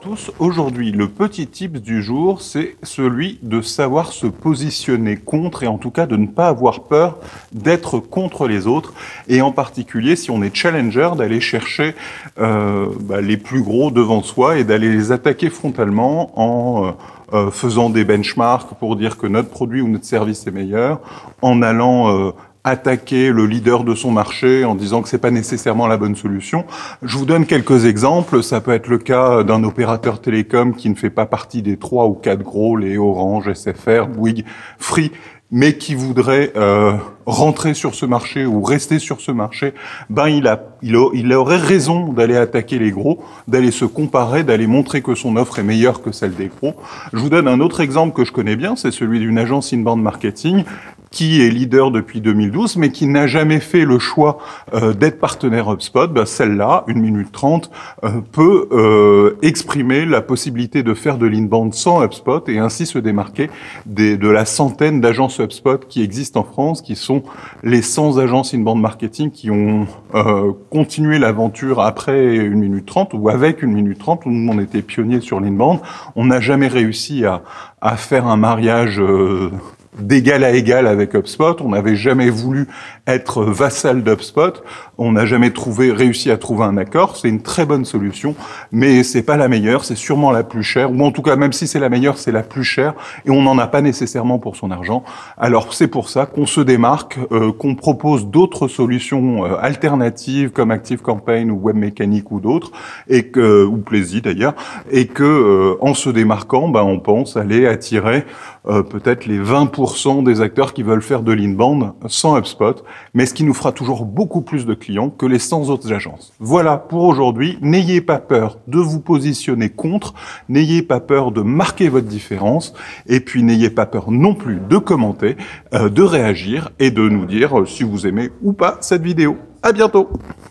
tous, aujourd'hui le petit tips du jour, c'est celui de savoir se positionner contre et en tout cas de ne pas avoir peur d'être contre les autres. Et en particulier si on est challenger d'aller chercher euh, bah, les plus gros devant soi et d'aller les attaquer frontalement en euh, euh, faisant des benchmarks pour dire que notre produit ou notre service est meilleur, en allant attaquer le leader de son marché en disant que c'est pas nécessairement la bonne solution. Je vous donne quelques exemples. Ça peut être le cas d'un opérateur télécom qui ne fait pas partie des trois ou quatre gros, les Orange, SFR, Bouygues, Free, mais qui voudrait euh, rentrer sur ce marché ou rester sur ce marché, ben il, a, il, aurait raison d'aller attaquer les gros, d'aller se comparer, d'aller montrer que son offre est meilleure que celle des gros. Je vous donne un autre exemple que je connais bien, c'est celui d'une agence inbound marketing qui est leader depuis 2012, mais qui n'a jamais fait le choix euh, d'être partenaire HubSpot, ben celle-là, 1 minute 30, euh, peut euh, exprimer la possibilité de faire de l'inbound sans HubSpot et ainsi se démarquer de la centaine d'agences HubSpot qui existent en France, qui sont les 100 agences inbound marketing qui ont euh, continué l'aventure après 1 minute 30 ou avec 1 minute 30, où on était pionniers sur l'inbound. On n'a jamais réussi à, à faire un mariage euh, d'égal à égal avec HubSpot. On n'avait jamais voulu être vassal d'HubSpot. On n'a jamais trouvé, réussi à trouver un accord. C'est une très bonne solution, mais c'est pas la meilleure. C'est sûrement la plus chère, ou en tout cas, même si c'est la meilleure, c'est la plus chère, et on n'en a pas nécessairement pour son argent. Alors c'est pour ça qu'on se démarque, euh, qu'on propose d'autres solutions euh, alternatives comme Active Campaign ou WebMechanic ou d'autres, et que ou Plaisir d'ailleurs, et que euh, en se démarquant, ben, on pense aller attirer peut-être les 20% des acteurs qui veulent faire de l'inbound sans HubSpot, mais ce qui nous fera toujours beaucoup plus de clients que les 100 autres agences. Voilà pour aujourd'hui. N'ayez pas peur de vous positionner contre, n'ayez pas peur de marquer votre différence, et puis n'ayez pas peur non plus de commenter, euh, de réagir et de nous dire si vous aimez ou pas cette vidéo. À bientôt